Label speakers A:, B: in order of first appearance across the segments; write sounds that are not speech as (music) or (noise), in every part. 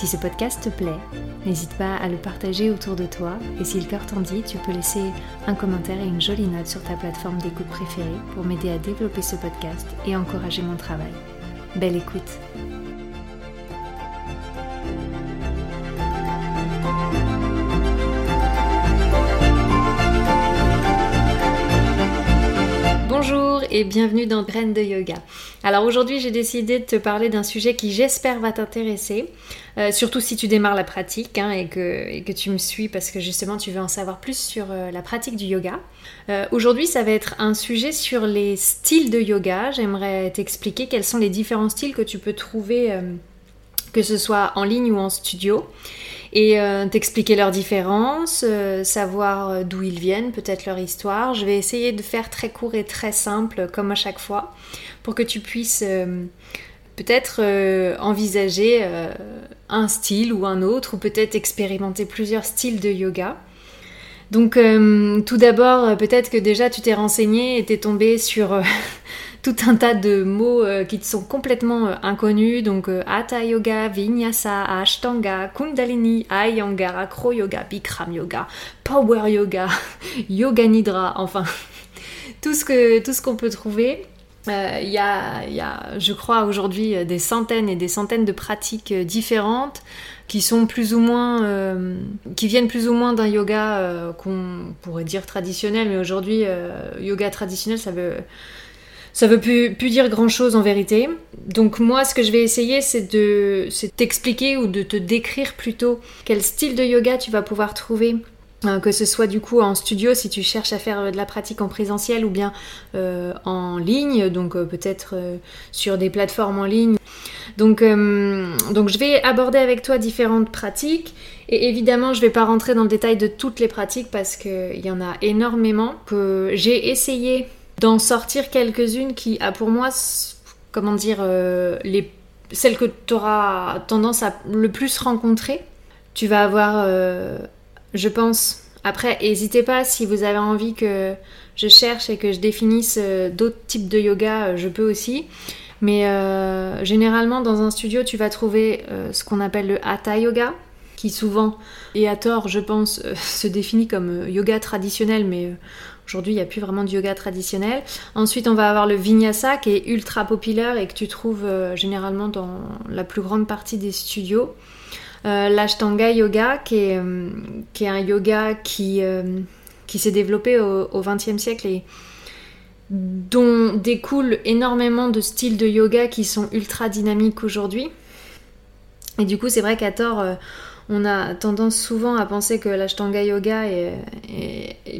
A: Si ce podcast te plaît, n'hésite pas à le partager autour de toi et si le cœur t'en dit, tu peux laisser un commentaire et une jolie note sur ta plateforme d'écoute préférée pour m'aider à développer ce podcast et encourager mon travail. Belle écoute bienvenue dans Graines de Yoga. Alors aujourd'hui j'ai décidé de te parler d'un sujet qui j'espère va t'intéresser, euh, surtout si tu démarres la pratique hein, et, que, tu me suis parce que justement tu veux en savoir plus sur euh, la pratique du yoga. Euh, aujourd'hui ça va être un sujet sur les styles de yoga. J'aimerais t'expliquer quels sont les différents styles que tu peux trouver que ce soit en ligne ou en studio et euh, t'expliquer leurs différences, euh, savoir euh, d'où ils viennent, peut-être leur histoire. Je vais essayer de faire très court et très simple, comme à chaque fois, pour que tu puisses peut-être envisager un style ou un autre, ou peut-être expérimenter plusieurs styles de yoga. Donc tout d'abord, peut-être que déjà tu t'es renseigné et t'es tombé sur (laughs) tout un tas de mots euh, qui te sont complètement euh, inconnus, donc euh, Hatha Yoga, Vinyasa, Ashtanga, Kundalini, Iyengar, Acro Yoga, Bikram Yoga, Power Yoga, (laughs) Yoga Nidra, enfin (laughs) tout ce que tout ce qu'on peut trouver. Il y, a, y, a, je crois, aujourd'hui des centaines et des centaines de pratiques différentes qui sont plus ou moins, qui viennent plus ou moins d'un yoga qu'on pourrait dire traditionnel, mais aujourd'hui, yoga traditionnel, ça veut ça veut plus, dire grand chose en vérité. Donc moi, ce que je vais essayer, c'est de t'expliquer ou de te décrire plutôt quel style de yoga tu vas pouvoir trouver euh, que ce soit du coup en studio si tu cherches à faire de la pratique en présentiel ou bien euh, en ligne, donc euh, peut-être sur des plateformes en ligne. Donc, donc je vais aborder avec toi différentes pratiques et évidemment je vais pas rentrer dans le détail de toutes les pratiques parce qu'il y en a énormément que j'ai essayé d'en sortir quelques-unes qui a pour moi, comment dire, euh, les, celles que tu auras tendance à le plus rencontrer. Tu vas avoir, euh, je pense, après, n'hésitez pas si vous avez envie que je cherche et que je définisse euh, d'autres types de yoga, je peux aussi. Mais généralement, dans un studio, tu vas trouver ce qu'on appelle le Hatha Yoga, qui souvent, et à tort, je pense, (laughs) se définit comme yoga traditionnel, mais Aujourd'hui, il n'y a plus vraiment de yoga traditionnel. Ensuite, on va avoir le vinyasa qui est ultra populaire et que tu trouves euh, généralement dans la plus grande partie des studios. Euh, L'ashtanga yoga qui est, euh, qui est, un yoga qui, qui s'est développé au XXe siècle et dont découlent énormément de styles de yoga qui sont ultra dynamiques aujourd'hui. Et du coup, c'est vrai qu'à tort, on a tendance souvent à penser que l'ashtanga yoga est,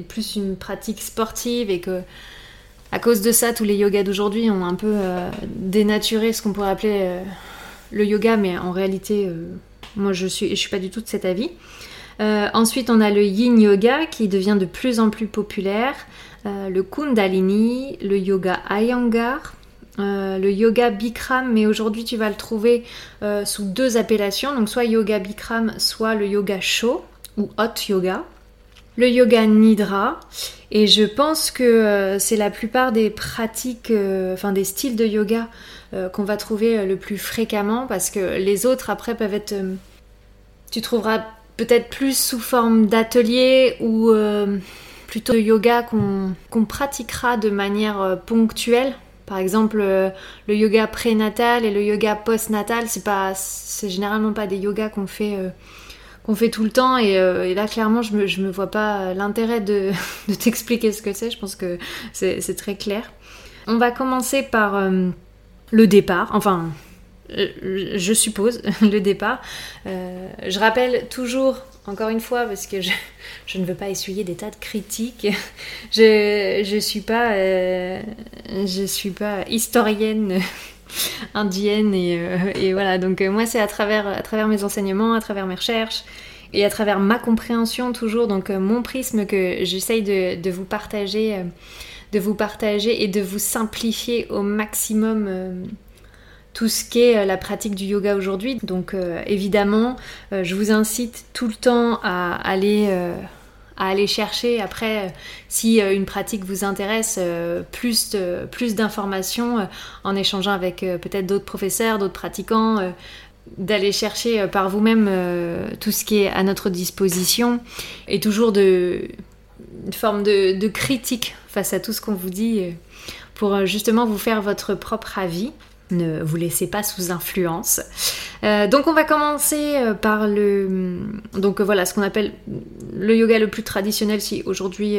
A: plus une pratique sportive et que à cause de ça, tous les yogas d'aujourd'hui ont un peu euh, dénaturé ce qu'on pourrait appeler euh, le yoga, mais en réalité, euh, moi je suis, je suis pas du tout de cet avis. ensuite, on a le yin yoga qui devient de plus en plus populaire, le kundalini, le yoga iyengar, euh, le yoga Bikram, mais aujourd'hui tu vas le trouver euh, sous deux appellations, donc soit yoga Bikram, soit le yoga chaud ou hot yoga. Le yoga Nidra, et je pense que euh, c'est la plupart des pratiques, enfin des styles de yoga qu'on va trouver le plus fréquemment, parce que les autres après peuvent être. tu trouveras peut-être plus sous forme d'atelier ou plutôt de yoga qu'on pratiquera de manière ponctuelle par exemple, euh, le yoga prénatal et le yoga postnatal, c'est pas, c'est généralement pas des yogas qu'on fait, euh, qu'on fait tout le temps. Euh, et, là, clairement, je me, je me vois pas l'intérêt de, (laughs) de t'expliquer ce que c'est. Je pense que c'est très clair. On va commencer par le départ. Enfin, je suppose, (laughs) le départ. je rappelle toujours encore une fois, parce que je, ne veux pas essuyer des tas de critiques, je ne suis, pas, euh, suis pas historienne (laughs) indienne et, euh, et, voilà. Donc euh, moi c'est à travers, à travers mes enseignements, à travers mes recherches et à travers ma compréhension toujours, donc mon prisme que j'essaye de, vous partager, de vous partager et de vous simplifier au maximum tout ce qu'est la pratique du yoga aujourd'hui. Donc évidemment, je vous incite tout le temps à aller à aller chercher après, euh, si euh, une pratique vous intéresse, euh, plus, plus d'informations en échangeant avec peut-être d'autres professeurs, d'autres pratiquants, d'aller chercher par vous-même tout ce qui est à notre disposition et toujours de, une forme de critique face à tout ce qu'on vous dit pour justement vous faire votre propre avis. Ne vous laissez pas sous influence. Euh, donc on va commencer euh, par le donc euh, voilà ce qu'on appelle le yoga le plus traditionnel si aujourd'hui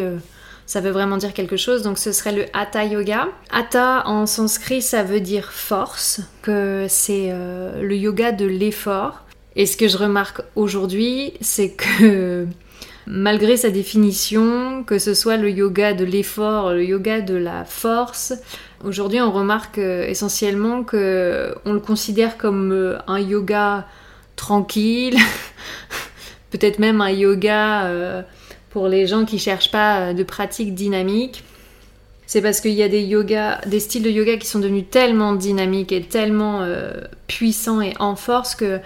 A: ça veut vraiment dire quelque chose donc ce serait le hatha yoga. Hatha en sanskrit ça veut dire force que c'est le yoga de l'effort et ce que je remarque aujourd'hui c'est que malgré sa définition, que ce soit le yoga de l'effort, le yoga de la force, aujourd'hui on remarque euh, essentiellement que on le considère comme euh, un yoga tranquille, (laughs) peut-être même un yoga euh, pour les gens qui cherchent pas de pratique dynamique. C'est parce qu'il y a des des styles de yoga qui sont devenus tellement dynamiques et tellement puissants et en force que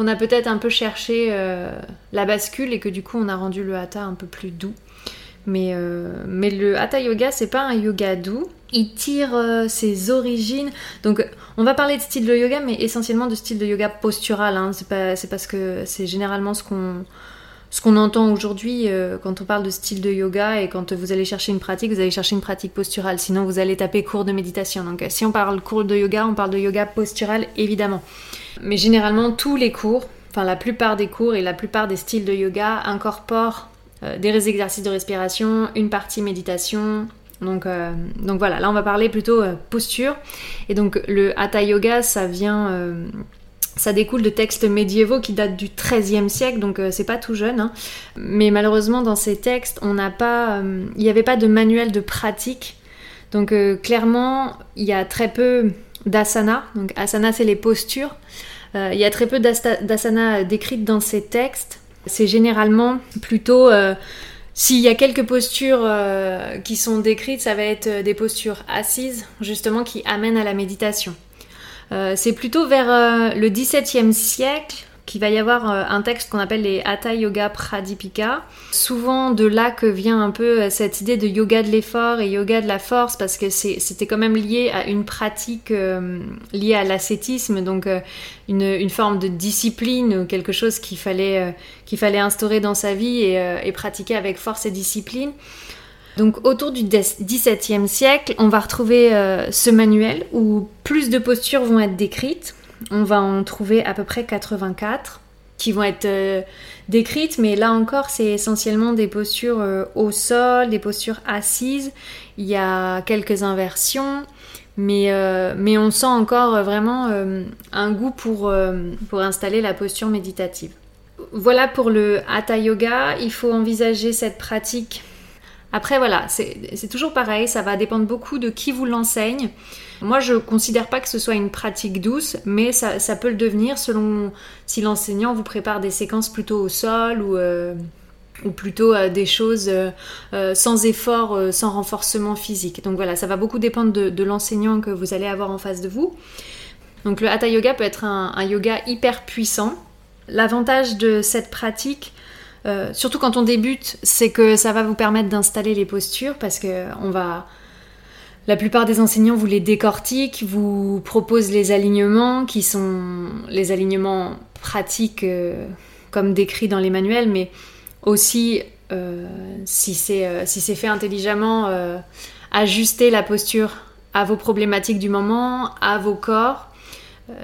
A: qu'on a peut-être un peu cherché euh, la bascule et que du coup on a rendu le hatha un peu plus doux. Mais, euh, le hatha yoga, c'est pas un yoga doux. Il tire euh, ses origines. Donc, on va parler de style de yoga, mais essentiellement de style de yoga postural. Hein. C'est, parce que c'est généralement ce qu'on, ce qu'on entend aujourd'hui quand on parle de style de yoga et quand vous allez chercher une pratique, vous allez chercher une pratique posturale. Sinon, vous allez taper cours de méditation. Donc, si on parle cours de yoga, on parle de yoga postural, évidemment. Mais généralement, tous les cours, enfin la plupart des cours et la plupart des styles de yoga incorporent euh, des exercices de respiration, une partie méditation. Donc, euh, donc voilà, là on va parler plutôt euh, posture. Et donc le hatha yoga, ça vient ça découle de textes médiévaux qui datent du XIIIe siècle, donc c'est pas tout jeune. Hein. Mais malheureusement, dans ces textes, on n'a pas, il n'y avait pas de manuel de pratique. Donc clairement, il y a très peu d'asana. Donc asana, c'est les postures. Euh, il y a très peu d'asana décrites dans ces textes. C'est généralement plutôt... Euh, s'il y a quelques postures euh, qui sont décrites, ça va être des postures assises, justement, qui amènent à la méditation. C'est plutôt vers le XVIIe siècle qu'il va y avoir euh, un texte qu'on appelle les Hatha Yoga Pradipika. Souvent de là que vient un peu euh, cette idée de yoga de l'effort et yoga de la force parce que c'était quand même lié à une pratique euh, liée à l'ascétisme, donc une, forme de discipline, quelque chose qu'il fallait, qu'il fallait instaurer dans sa vie et, pratiquer avec force et discipline. Donc autour du XVIIe siècle, on va retrouver ce manuel où plus de postures vont être décrites on va en trouver à peu près 84 qui vont être euh, décrites, mais là encore, c'est essentiellement des postures euh, au sol, des postures assises. Il y a quelques inversions, mais, euh, mais on sent encore vraiment un goût pour, pour installer la posture méditative. Voilà pour le Hatha Yoga. Il faut envisager cette pratique. Après, voilà, c'est toujours pareil, ça va dépendre beaucoup de qui vous l'enseigne. Moi, je considère pas que ce soit une pratique douce, mais ça, peut le devenir selon si l'enseignant vous prépare des séquences plutôt au sol ou, euh, plutôt euh, des choses euh, sans effort, sans renforcement physique. Donc voilà, ça va beaucoup dépendre de, l'enseignant que vous allez avoir en face de vous. Donc le Hatha Yoga peut être un yoga hyper puissant. L'avantage de cette pratique, surtout quand on débute, c'est que ça va vous permettre d'installer les postures parce que on va la plupart des enseignants vous les décortiquent, vous proposent les alignements qui sont les alignements pratiques euh, comme décrits dans les manuels, mais aussi euh, si c'est euh, fait intelligemment, ajuster la posture à vos problématiques du moment, à vos corps.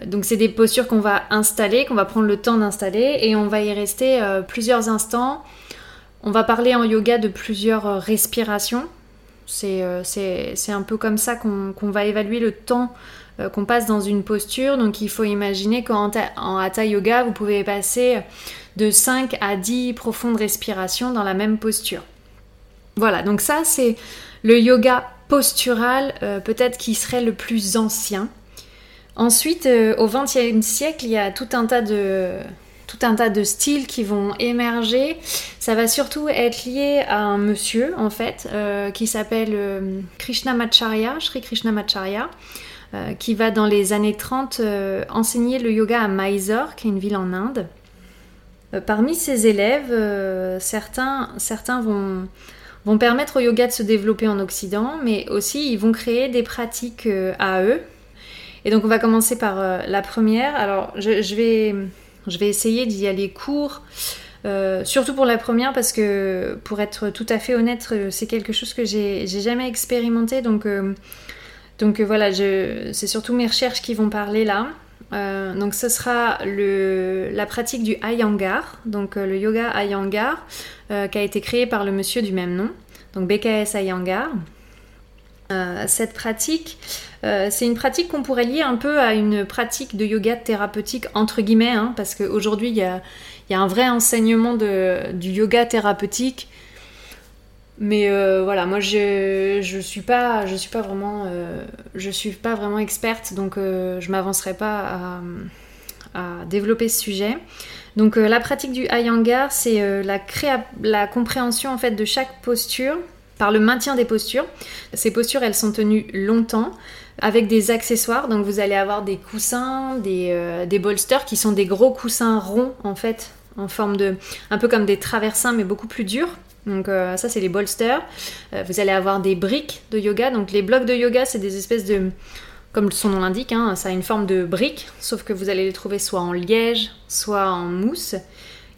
A: Donc c'est des postures qu'on va installer, qu'on va prendre le temps d'installer et on va y rester plusieurs instants. On va parler en yoga de plusieurs respirations. Euh, c'est un peu comme ça qu'on va évaluer le temps euh, qu'on passe dans une posture. Donc il faut imaginer qu'en Hatha Yoga, vous pouvez passer de 5 à 10 profondes respirations dans la même posture. Voilà, donc ça c'est le yoga postural euh, peut-être qui serait le plus ancien. Ensuite, au XXe siècle, il y a tout un tas de styles qui vont émerger. Ça va surtout être lié à un monsieur, en fait, euh, qui s'appelle euh, Krishnamacharya, Sri Krishnamacharya, euh, qui va dans les années 30 enseigner le yoga à Mysore, qui est une ville en Inde. parmi ses élèves, certains, certains vont, vont permettre au yoga de se développer en Occident, mais aussi ils vont créer des pratiques à eux, et donc on va commencer par euh, la première. Alors je, vais, je vais essayer d'y aller court. Euh, surtout pour la première parce que pour être tout à fait honnête euh, c'est quelque chose que j'ai jamais expérimenté donc, donc voilà c'est surtout mes recherches qui vont parler là donc ce sera le, la pratique du Iyengar donc le yoga Iyengar qui a été créé par le monsieur du même nom donc BKS Iyengar cette pratique euh, c'est une pratique qu'on pourrait lier un peu à une pratique de yoga thérapeutique, entre guillemets, hein, parce qu'aujourd'hui, il y a, un vrai enseignement du yoga thérapeutique. Mais euh, voilà, moi je, je suis pas vraiment euh, je suis pas vraiment experte donc je m'avancerai pas à, développer ce sujet. Donc la pratique du Iyengar, c'est la, la compréhension en fait de chaque posture par le maintien des postures. Ces postures, elles sont tenues longtemps avec des accessoires. Donc vous allez avoir des coussins, des, euh, des bolsters qui sont des gros coussins ronds en fait, en forme de... un peu comme des traversins mais beaucoup plus durs. Donc euh, ça c'est les bolsters. Euh, vous allez avoir des briques de yoga. Donc les blocs de yoga c'est des espèces de... Comme son nom l'indique, hein, ça a une forme de briques, sauf que vous allez les trouver soit en liège, soit en mousse,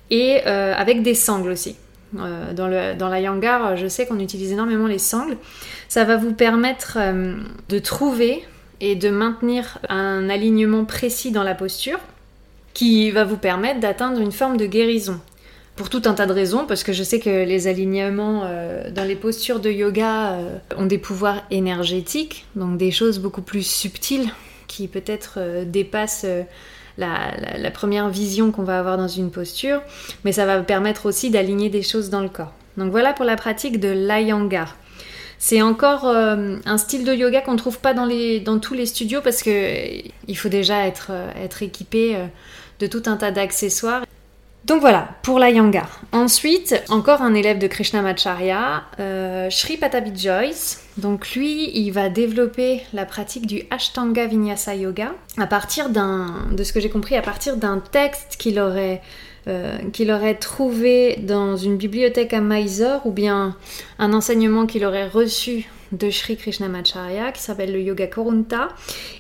A: et avec des sangles aussi. Euh, dans, la Yangar, je sais qu'on utilise énormément les sangles. Ça va vous permettre euh, de trouver et de maintenir un alignement précis dans la posture qui va vous permettre d'atteindre une forme de guérison. Pour tout un tas de raisons, parce que je sais que les alignements euh, dans les postures de yoga ont des pouvoirs énergétiques, donc des choses beaucoup plus subtiles qui peut-être dépassent la, première vision qu'on va avoir dans une posture, mais ça va permettre aussi d'aligner des choses dans le corps. Donc voilà pour la pratique de l'Ayangar. C'est encore euh, un style de yoga qu'on ne trouve pas dans, tous les studios parce qu'il faut déjà être, euh, équipé euh, de tout un tas d'accessoires. Donc voilà, pour la Yangar. Ensuite, encore un élève de Krishnamacharya, euh, Sri Patabi Joyce. Donc lui, il va développer la pratique du Ashtanga Vinyasa Yoga à partir d'un, de ce que j'ai compris, à partir d'un texte qu'il aurait, euh, trouvé dans une bibliothèque à Mysore ou bien un enseignement qu'il aurait reçu de Sri Krishnamacharya qui s'appelle le Yoga Korunta.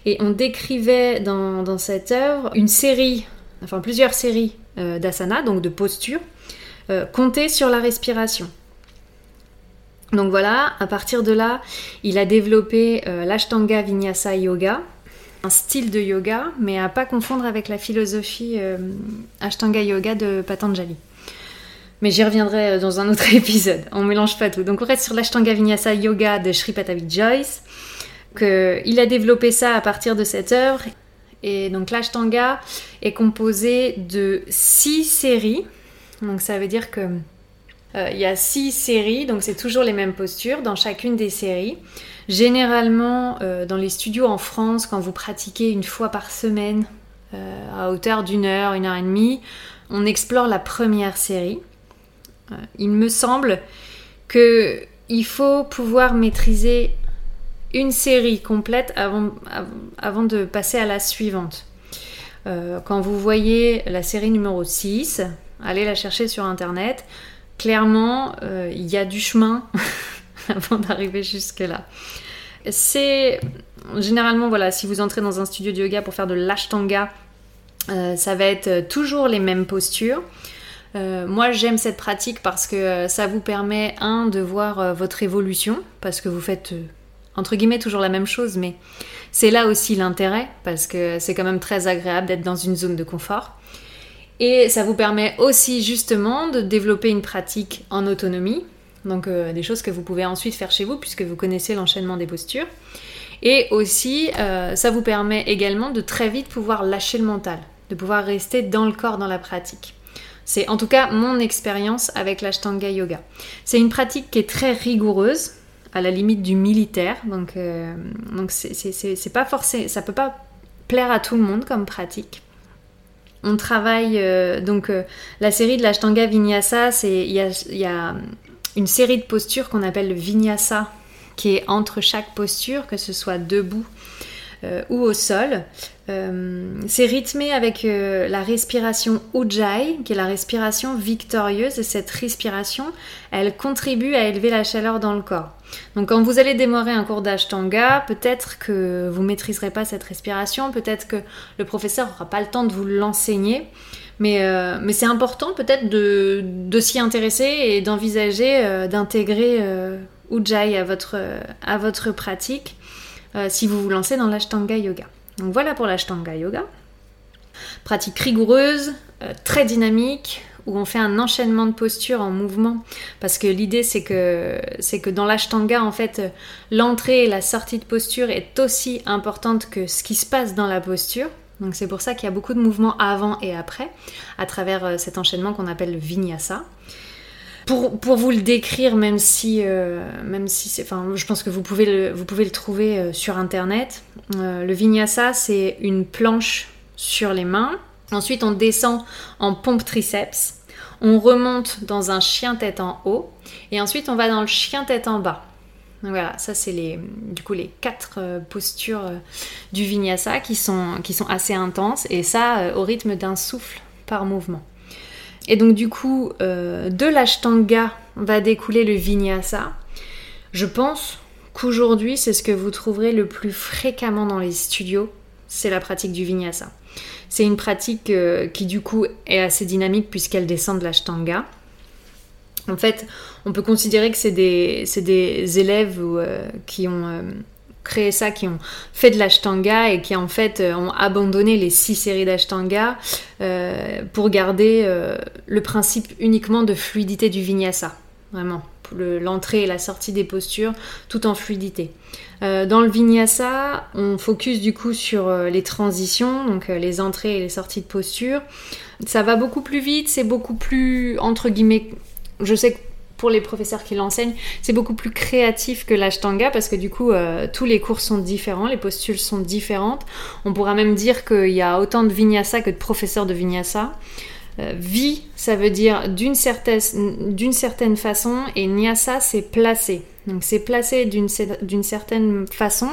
A: Et on décrivait dans cette œuvre une série, enfin plusieurs séries euh, d'asana, donc de posture, euh, compter sur la respiration. Donc voilà, à partir de là, il a développé euh, l'Ashtanga Vinyasa Yoga, un style de yoga, mais à pas confondre avec la philosophie Ashtanga Yoga de Patanjali. Mais j'y reviendrai dans un autre (laughs) épisode, on mélange pas tout. Donc on reste sur l'Ashtanga Vinyasa Yoga de Sripatavi Joyce, que il a développé ça à partir de cette œuvre et donc l'Ashtanga est composé de six séries. Donc ça veut dire que euh, il y a six séries, donc c'est toujours les mêmes postures dans chacune des séries. Généralement, euh, dans les studios en France, quand vous pratiquez une fois par semaine, euh, à hauteur d'une heure, une heure et demie, on explore la première série. il me semble que il faut pouvoir maîtriser une série complète avant, de passer à la suivante. Euh, quand vous voyez la série numéro 6, allez la chercher sur internet. Clairement, euh, il y a du chemin (laughs) avant d'arriver jusque-là. C'est généralement, voilà, si vous entrez dans un studio de yoga pour faire de l'ashtanga, euh, ça va être toujours les mêmes postures. moi, j'aime cette pratique parce que ça vous permet, un, de voir votre évolution, parce que vous faites entre guillemets toujours la même chose, mais c'est là aussi l'intérêt, parce que c'est quand même très agréable d'être dans une zone de confort. Et ça vous permet aussi justement de développer une pratique en autonomie, donc euh, des choses que vous pouvez ensuite faire chez vous puisque vous connaissez l'enchaînement des postures. Et aussi, euh, ça vous permet également de très vite pouvoir lâcher le mental, de pouvoir rester dans le corps dans la pratique. C'est en tout cas mon expérience avec l'Ashtanga Yoga. C'est une pratique qui est très rigoureuse, à la limite du militaire. Donc, euh, donc c'est pas forcément, ça peut pas plaire à tout le monde comme pratique. on travaille donc la série de l'Ashtanga Vinyasa, c'est il y a, y a, une série de postures qu'on appelle le Vinyasa qui est entre chaque posture, que ce soit debout euh, ou au sol. Euh, c'est rythmé avec euh, la respiration Ujjayi, qui est la respiration victorieuse, et cette respiration, elle contribue à élever la chaleur dans le corps. Donc quand vous allez démarrer un cours d'Ashtanga, peut-être que vous maîtriserez pas cette respiration, peut-être que le professeur n'aura pas le temps de vous l'enseigner, mais, mais c'est important peut-être de, s'y intéresser et d'envisager d'intégrer Ujjayi à votre, à votre pratique euh, si vous vous lancez dans l'Ashtanga Yoga. Donc voilà pour l'Ashtanga Yoga. Pratique rigoureuse, euh, très dynamique, où on fait un enchaînement de postures en mouvement. Parce que l'idée, c'est que, c'est que dans l'Ashtanga, en fait, l'entrée et la sortie de posture est aussi importante que ce qui se passe dans la posture. Donc c'est pour ça qu'il y a beaucoup de mouvements avant et après, à travers euh, cet enchaînement qu'on appelle le vinyasa pour, vous le décrire, même si, euh, même si c'est, enfin, je pense que vous pouvez le, vous pouvez le trouver euh, sur internet. Le vinyasa, c'est une planche sur les mains. Ensuite, on descend en pompe triceps. On remonte dans un chien tête en haut. Et ensuite, on va dans le chien tête en bas. Voilà, ça c'est les, du coup les quatre postures du vinyasa qui sont, assez intenses et ça au rythme d'un souffle par mouvement. Et donc du coup, euh, de l'ashtanga va découler le vinyasa. Je pense qu'aujourd'hui, c'est ce que vous trouverez le plus fréquemment dans les studios, c'est la pratique du vinyasa. C'est une pratique euh, qui du coup est assez dynamique puisqu'elle descend de l'ashtanga. En fait, on peut considérer que c'est des, des, élèves euh, qui ont créé ça, qui ont fait de l'ashtanga et qui en fait euh, ont abandonné les six séries d'ashtanga euh, pour garder euh, le principe uniquement de fluidité du vinyasa. Vraiment, l'entrée et la sortie des postures, tout en fluidité. dans le vinyasa, on focus du coup sur les transitions, donc les entrées et les sorties de posture. Ça va beaucoup plus vite, c'est beaucoup plus, entre guillemets, je sais que pour les professeurs qui l'enseignent, c'est beaucoup plus créatif que l'ashtanga parce que du coup, euh, tous les cours sont différents, les postules sont différentes. On pourra même dire qu'il y a autant de vinyasa que de professeurs de vinyasa. Euh, vi, ça veut dire d'une certaine, certaine façon, et nyasa, c'est placé. Donc c'est placé d'une certaine façon,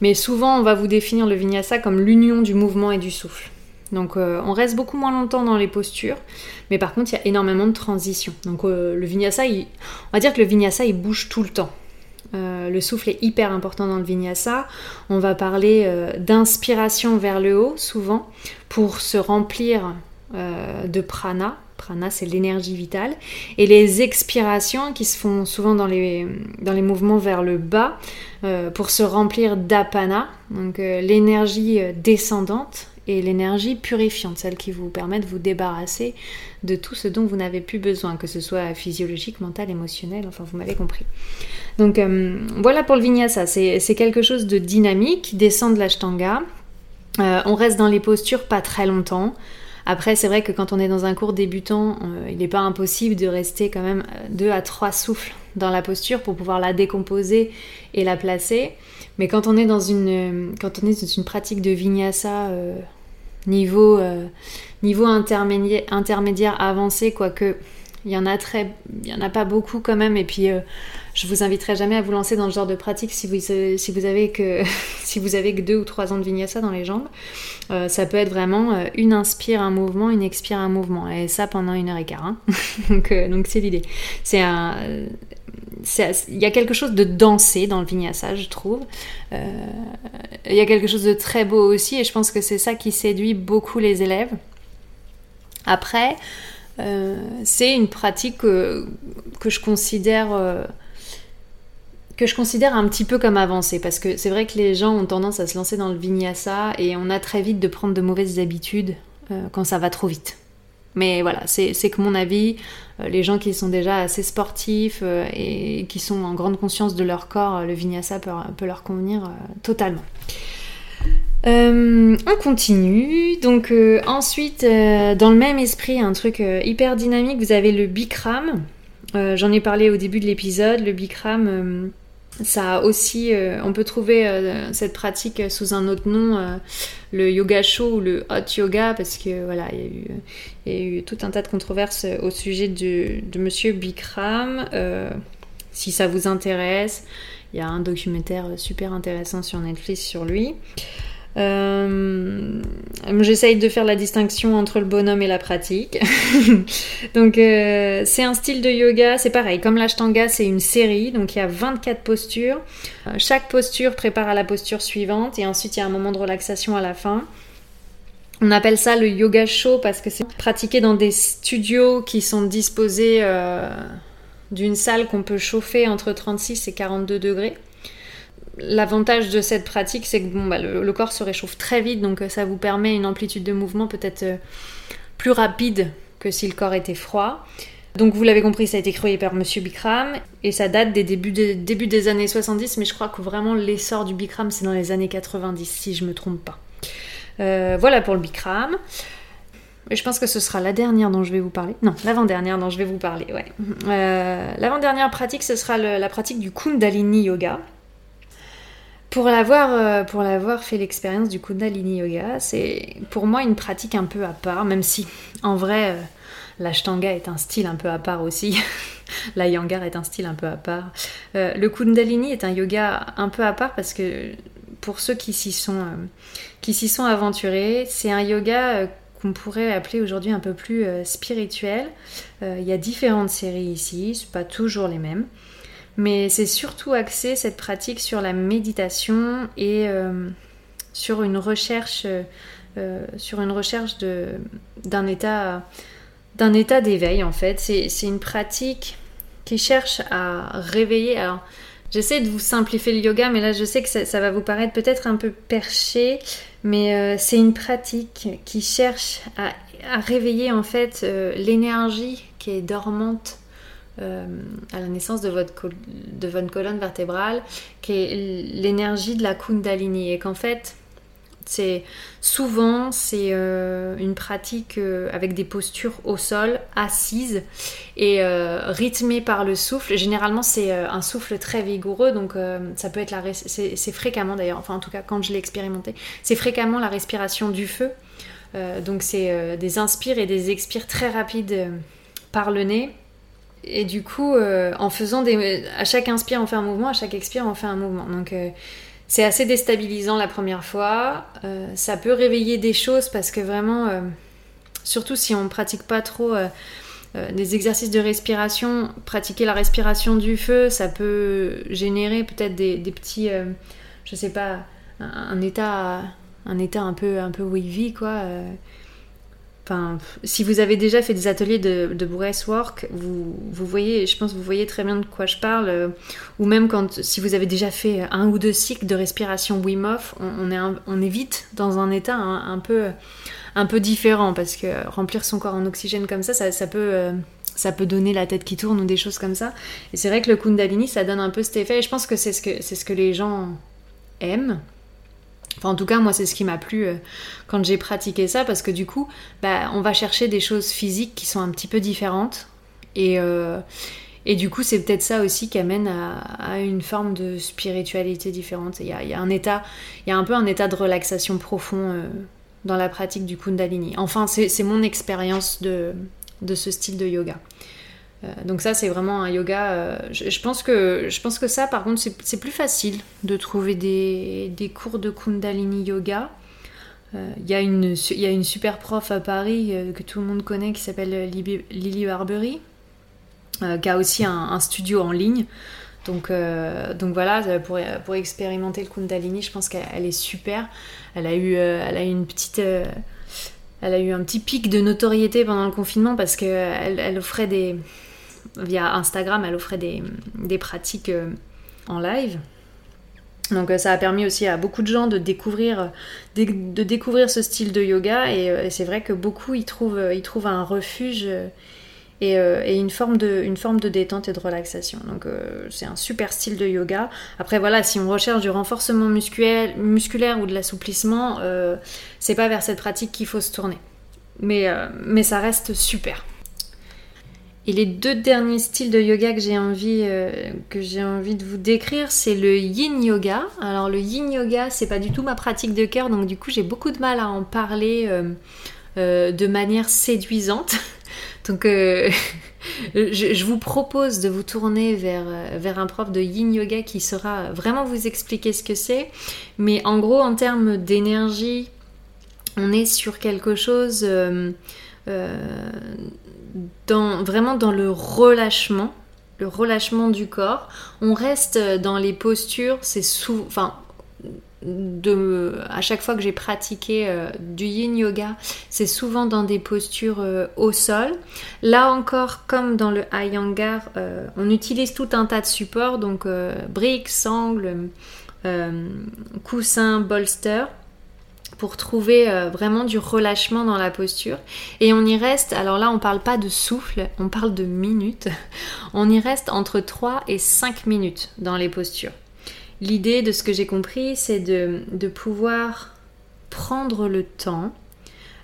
A: mais souvent on va vous définir le vinyasa comme l'union du mouvement et du souffle. Donc euh, on reste beaucoup moins longtemps dans les postures, mais par contre il y a énormément de transitions. Donc euh, le vinyasa, on va dire que le vinyasa il bouge tout le temps. Le souffle est hyper important dans le vinyasa. On va parler d'inspiration vers le haut souvent pour se remplir de prana. Prana c'est l'énergie vitale. Et les expirations qui se font souvent dans les, dans mouvements vers le bas pour se remplir d'apana, donc l'énergie descendante et l'énergie purifiante, celle qui vous permet de vous débarrasser de tout ce dont vous n'avez plus besoin, que ce soit physiologique, mental, émotionnel, enfin vous m'avez compris. Donc euh, voilà pour le vinyasa, c'est quelque chose de dynamique descend de l'ashtanga. Euh, on reste dans les postures pas très longtemps. Après, c'est vrai que quand on est dans un cours débutant, euh, il n'est pas impossible de rester quand même deux à trois souffles dans la posture pour pouvoir la décomposer et la placer. Mais quand on est dans une, une pratique de vinyasa niveau, euh, niveau intermédiaire, intermédiaire avancé, quoique il y en a très, il y en a pas beaucoup quand même. Et puis, euh, je vous inviterai jamais à vous lancer dans ce genre de pratique si vous, si vous avez que, (laughs) si vous avez que deux ou trois ans de vinyasa dans les jambes. Euh, ça peut être vraiment une inspire un mouvement, une expire un mouvement, et ça pendant une heure et quart. Hein. (laughs) donc, donc c'est l'idée. C'est un, il y a quelque chose de dansé dans le vinyasa, je trouve. Euh, il y a quelque chose de très beau aussi, et je pense que c'est ça qui séduit beaucoup les élèves. Après, euh, c'est une pratique que, je considère euh, que je considère un petit peu comme avancée parce que c'est vrai que les gens ont tendance à se lancer dans le vinyasa et on a très vite de prendre de mauvaises habitudes quand ça va trop vite. Mais voilà, c'est que mon avis, euh, les gens qui sont déjà assez sportifs euh, et qui sont en grande conscience de leur corps, le vinyasa peut, leur convenir euh, on continue. Donc ensuite, dans le même esprit, un truc hyper dynamique, vous avez le Bikram. J'en ai parlé au début de l'épisode. Le Bikram, Ça aussi, on peut trouver cette pratique sous un autre nom, le yoga chaud ou le hot yoga, parce que voilà, il y, a eu, tout un tas de controverses au sujet de Monsieur Bikram. si ça vous intéresse, il y a un documentaire super intéressant sur Netflix sur lui. Euh, J'essaye de faire la distinction entre le bonhomme et la pratique. (laughs) donc euh, c'est un style de yoga, c'est pareil, comme l'ashtanga c'est une série, donc il y a 24 postures. Euh, chaque posture prépare à la posture suivante et ensuite il y a un moment de relaxation à la fin. On appelle ça le yoga chaud parce que c'est pratiqué dans des studios qui sont disposés d'une salle qu'on peut chauffer entre 36 et 42 degrés. L'avantage de cette pratique, c'est que bah, le, corps se réchauffe très vite, donc euh, ça vous permet une amplitude de mouvement peut-être euh, plus rapide que si le corps était froid. Donc vous l'avez compris, ça a été créé par Monsieur Bikram et ça date des débuts, des années 70, mais je crois que vraiment l'essor du Bikram c'est dans les années 90 si je me trompe pas. Euh, voilà pour le Bikram. Je pense que ce sera la dernière dont je vais vous parler. Non, l'avant-dernière dont je vais vous parler, ouais. l'avant-dernière pratique, ce sera la pratique du Kundalini Yoga. Pour l'avoir, euh, pour l'avoir fait l'expérience du Kundalini Yoga, c'est pour moi une pratique un peu à part, même si en vrai euh, l'Ashtanga est un style un peu à part aussi. (laughs) la Yangar est un style un peu à part. Euh, le Kundalini est un yoga un peu à part parce que pour ceux qui s'y sont, qui s'y sont aventurés, c'est un yoga qu'on pourrait appeler aujourd'hui un peu plus spirituel. Il y a différentes séries ici, c'est pas toujours les mêmes. Mais c'est surtout axé cette pratique sur la méditation et euh, sur une recherche, euh, sur une recherche d'un état, d'un état d'éveil en fait. C'est une pratique qui cherche à réveiller. Alors, j'essaie de vous simplifier le yoga, mais là je sais que ça, va vous paraître peut-être un peu perché, mais euh, c'est une pratique qui cherche à, réveiller en fait l'énergie qui est dormante euh, à la naissance de votre, de votre colonne vertébrale, qui est l'énergie de la Kundalini. Et qu'en fait, c'est souvent c'est euh, une pratique euh, avec des postures au sol, assises et rythmée par le souffle. Généralement, c'est un souffle très vigoureux, donc ça peut être la c'est fréquemment d'ailleurs, enfin en tout cas quand je l'ai expérimenté, c'est fréquemment la respiration du feu. donc c'est des inspires et des expires très rapides par le nez et du coup, euh, en faisant des. À chaque inspire, on fait un mouvement, à chaque expire, on fait un mouvement. Donc, euh, c'est assez déstabilisant la première fois. Euh, ça peut réveiller des choses parce que vraiment, surtout si on ne pratique pas trop des exercices de respiration, pratiquer la respiration du feu, ça peut générer peut-être des, petits. je sais pas, un, état. Un état un peu, un peu wavy, quoi si vous avez déjà fait des ateliers de, de breathwork, vous, voyez, je pense que vous voyez très bien de quoi je parle. Ou même quand, si vous avez déjà fait un ou deux cycles de respiration Wim on, est, vite dans un état un, peu, différent parce que remplir son corps en oxygène comme ça, ça, peut. Euh, ça peut donner la tête qui tourne ou des choses comme ça. Et c'est vrai que le Kundalini, ça donne un peu cet effet. Et je pense que, c'est ce que les gens aiment. Enfin, en tout cas, moi, c'est ce qui m'a plu euh, quand j'ai pratiqué ça, parce que du coup, bah, on va chercher des choses physiques qui sont un petit peu différentes. Et, euh, et du coup, c'est peut-être ça aussi qui amène à, une forme de spiritualité différente. Il y a, un état, il y a un peu un état de relaxation profond euh, dans la pratique du Kundalini. Enfin, c'est mon expérience de, de ce style de yoga. Euh, donc ça, c'est vraiment un yoga. Euh, je, pense que, je pense que ça, par contre, c'est plus facile de trouver des, des, cours de Kundalini Yoga. Euh, il y, a une, y a une super prof à Paris que tout le monde connaît qui s'appelle Lily Barbery, qui a aussi un, studio en ligne. Donc, donc voilà, pour, pour, expérimenter le Kundalini, je pense qu'elle est super. Elle a eu, elle a eu une petite... elle a eu un petit pic de notoriété pendant le confinement parce qu'elle elle offrait des, via Instagram, elle offrait des, pratiques euh, en live. Donc euh, ça a permis aussi à beaucoup de gens de découvrir, de, découvrir ce style de yoga euh, et, c'est vrai que beaucoup y trouvent, y trouvent un refuge et, une, forme de, une forme de détente et de relaxation. Donc c'est un super style de yoga. Après voilà, si on recherche du renforcement musculaire, ou de l'assouplissement, c'est pas vers cette pratique qu'il faut se tourner. Mais, mais ça reste super. Et les deux derniers styles de yoga que j'ai envie, euh, que j'ai envie de vous décrire, c'est le yin yoga. Alors le yin yoga, c'est pas du tout ma pratique de cœur, donc du coup j'ai beaucoup de mal à en parler euh, euh, de manière séduisante. (laughs) donc (laughs) je, vous propose de vous tourner vers, vers un prof de yin yoga qui saura vraiment vous expliquer ce que c'est. Mais en gros, en termes d'énergie, on est sur quelque chose dans, vraiment dans le relâchement, le relâchement du corps. On reste dans les postures, c'est souvent, à chaque fois que j'ai pratiqué euh, du yin yoga, c'est souvent dans des postures euh, au sol. Là encore, comme dans le Iyengar, euh, on utilise tout un tas de supports, donc briques, sangles, coussins, bolster pour trouver euh, vraiment du relâchement dans la posture. Et on y reste, alors là on parle pas de souffle, on parle de minutes. (laughs) On y reste entre 3 et 5 minutes dans les postures. L'idée de ce que j'ai compris, c'est de, de, pouvoir prendre le temps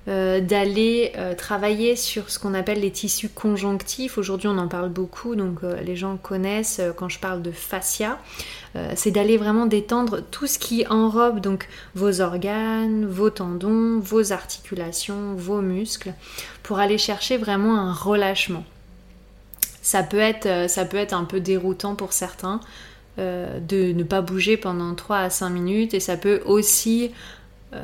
A: euh, d'aller euh, travailler sur ce qu'on appelle les tissus conjonctifs. Aujourd'hui, on en parle beaucoup, donc euh, les gens connaissent quand je parle de fascia. c'est d'aller vraiment détendre tout ce qui enrobe donc vos organes, vos tendons, vos articulations, vos muscles, pour aller chercher vraiment un relâchement. Ça peut être, ça peut être un peu déroutant pour certains. de ne pas bouger pendant 3 à 5 minutes et ça peut aussi euh,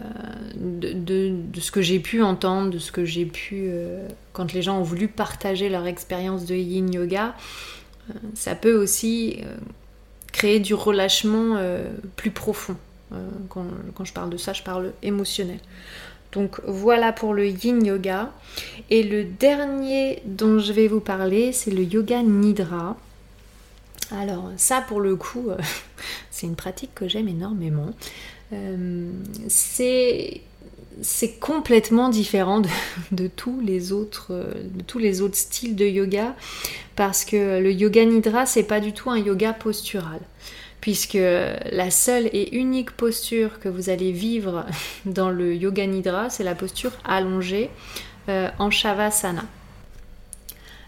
A: de, ce que j'ai pu entendre, de ce que j'ai pu, euh, quand les gens ont voulu partager leur expérience de yin yoga, euh, ça peut aussi créer du relâchement plus profond. Quand, quand, je parle de ça, je parle émotionnel. Donc voilà pour le yin yoga. Et le dernier dont je vais vous parler, c'est le yoga nidra. Alors ça pour le coup, (laughs) c'est une pratique que j'aime énormément. Euh, c'est c'est complètement différent de, (laughs) tous les autres, de tous les autres styles de yoga parce que le yoga nidra c'est pas du tout un yoga postural puisque la seule et unique posture que vous allez vivre (laughs) dans le yoga nidra c'est la posture allongée euh, en shavasana.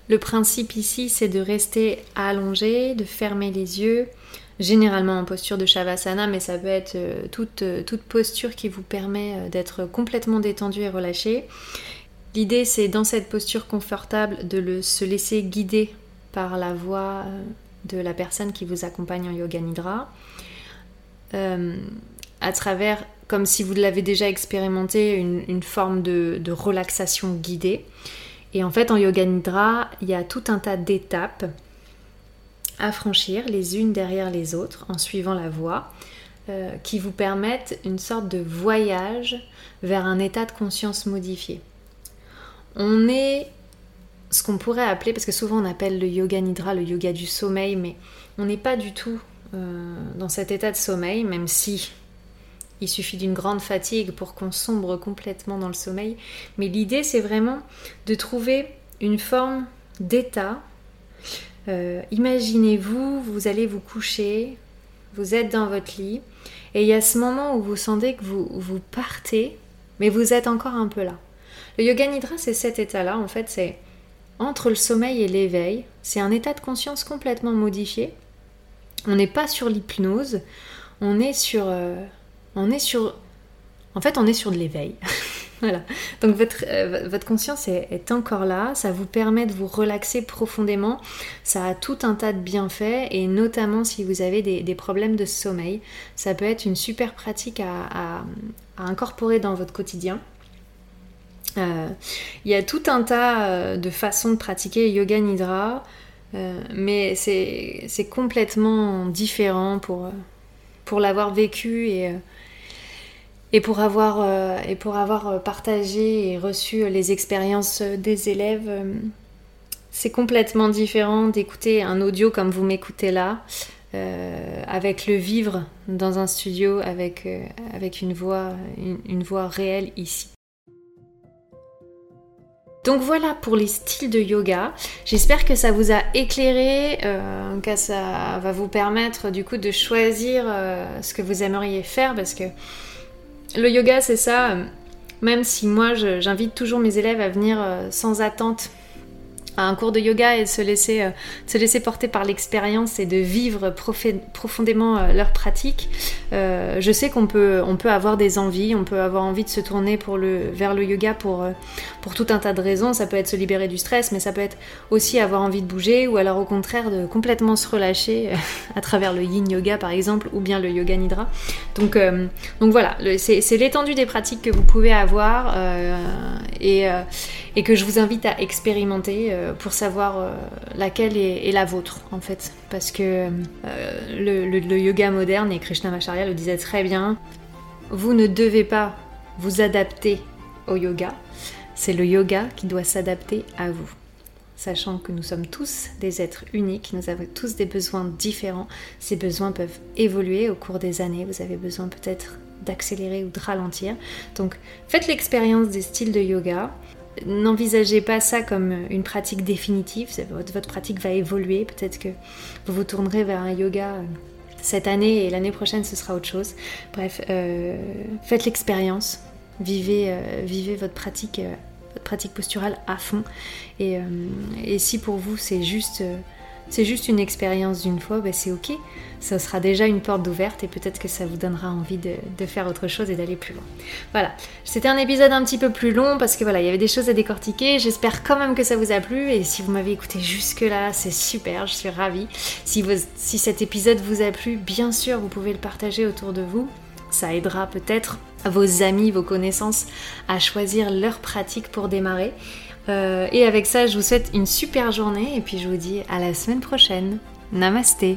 A: Le principe ici c'est de rester allongé, de fermer les yeux, généralement en posture de Shavasana, mais ça peut être euh, toute, euh, toute posture qui vous permet euh, d'être complètement détendu et relâché. L'idée, c'est dans cette posture confortable de se laisser guider par la voix de la personne qui vous accompagne en Yoga Nidra, à travers, comme si vous l'avez déjà expérimenté, une, forme de, de, relaxation guidée. Et en fait, en Yoga Nidra, il y a tout un tas d'étapes à les unes derrière les autres en suivant la voie euh, qui vous permettent une sorte de voyage vers un état de conscience modifié. On est ce qu'on pourrait appeler, parce que souvent on appelle le yoga nidra le yoga du sommeil, mais on n'est pas du tout euh, dans cet état de sommeil, même si il suffit d'une grande fatigue pour qu'on sombre complètement dans le sommeil. Mais l'idée c'est vraiment de trouver une forme d'état euh, imaginez-vous, vous allez vous coucher, vous êtes dans votre lit, et il y a ce moment où vous sentez que vous, vous partez, mais vous êtes encore un peu là. Le yoga nidra, c'est cet état-là, en fait, c'est entre le sommeil et l'éveil, c'est un état de conscience complètement modifié. On n'est pas sur l'hypnose, on est sur, euh, on est sur, en fait, on est sur de l'éveil. (laughs) Voilà. Donc votre, euh, votre conscience est, encore là, ça vous permet de vous relaxer profondément, ça a tout un tas de bienfaits et notamment si vous avez des, problèmes de sommeil, ça peut être une super pratique à, incorporer dans votre quotidien. Euh, il y a tout un tas euh, de façons de pratiquer yoga nidra, mais c'est complètement différent pour, pour l'avoir vécu et et pour avoir, euh, et pour avoir euh, partagé et reçu les expériences des élèves, euh, c'est complètement différent d'écouter un audio comme vous m'écoutez là, avec le vivre dans un studio, avec, avec une, voix, une, voix réelle ici. Donc voilà pour les styles de yoga. J'espère que ça vous a éclairé, que ça va vous permettre du coup de choisir ce que vous aimeriez faire parce que le yoga, c'est ça. Même si moi, j'invite toujours mes élèves à venir euh, sans attente un cours de yoga et de se laisser, euh, se laisser porter par l'expérience et de vivre profondément euh, leur pratique. Euh, je sais qu'on peut, on peut avoir des envies, on peut avoir envie de se tourner vers le yoga pour, pour tout un tas de raisons. Ça peut être se libérer du stress, mais ça peut être aussi avoir envie de bouger ou alors au contraire de complètement se relâcher (laughs) à travers le yin yoga par exemple ou bien le yoga nidra. Donc, donc voilà, c'est l'étendue des pratiques que vous pouvez avoir et, et que je vous invite à expérimenter euh, pour savoir euh, laquelle est, la vôtre en fait. Parce que euh, le, yoga moderne, et Krishnamacharya le disait très bien, vous ne devez pas vous adapter au yoga, c'est le yoga qui doit s'adapter à vous. Sachant que nous sommes tous des êtres uniques, nous avons tous des besoins différents, ces besoins peuvent évoluer au cours des années, vous avez besoin peut-être d'accélérer ou de ralentir. Donc faites l'expérience des styles de yoga, N'envisagez pas ça comme une pratique définitive, votre pratique va évoluer, peut-être que vous vous tournerez vers un yoga euh, cette année et l'année prochaine ce sera autre chose. Bref, euh, faites l'expérience, vivez, euh, vivez votre pratique, votre pratique posturale à fond. Et, et si pour vous c'est juste c'est juste une expérience d'une fois, ben c'est ok. Ça sera déjà une porte ouverte et peut-être que ça vous donnera envie de, faire autre chose et d'aller plus loin. Voilà, c'était un épisode un petit peu plus long parce que voilà, il y avait des choses à décortiquer. J'espère quand même que ça vous a plu et si vous m'avez écouté jusque-là, c'est super, je suis ravie. Si, si cet épisode vous a plu, bien sûr, vous pouvez le partager autour de vous. Ça aidera peut-être vos amis, vos connaissances à choisir leur pratique pour démarrer. Euh, et avec ça, je vous souhaite une super journée et puis je vous dis à la semaine prochaine. Namasté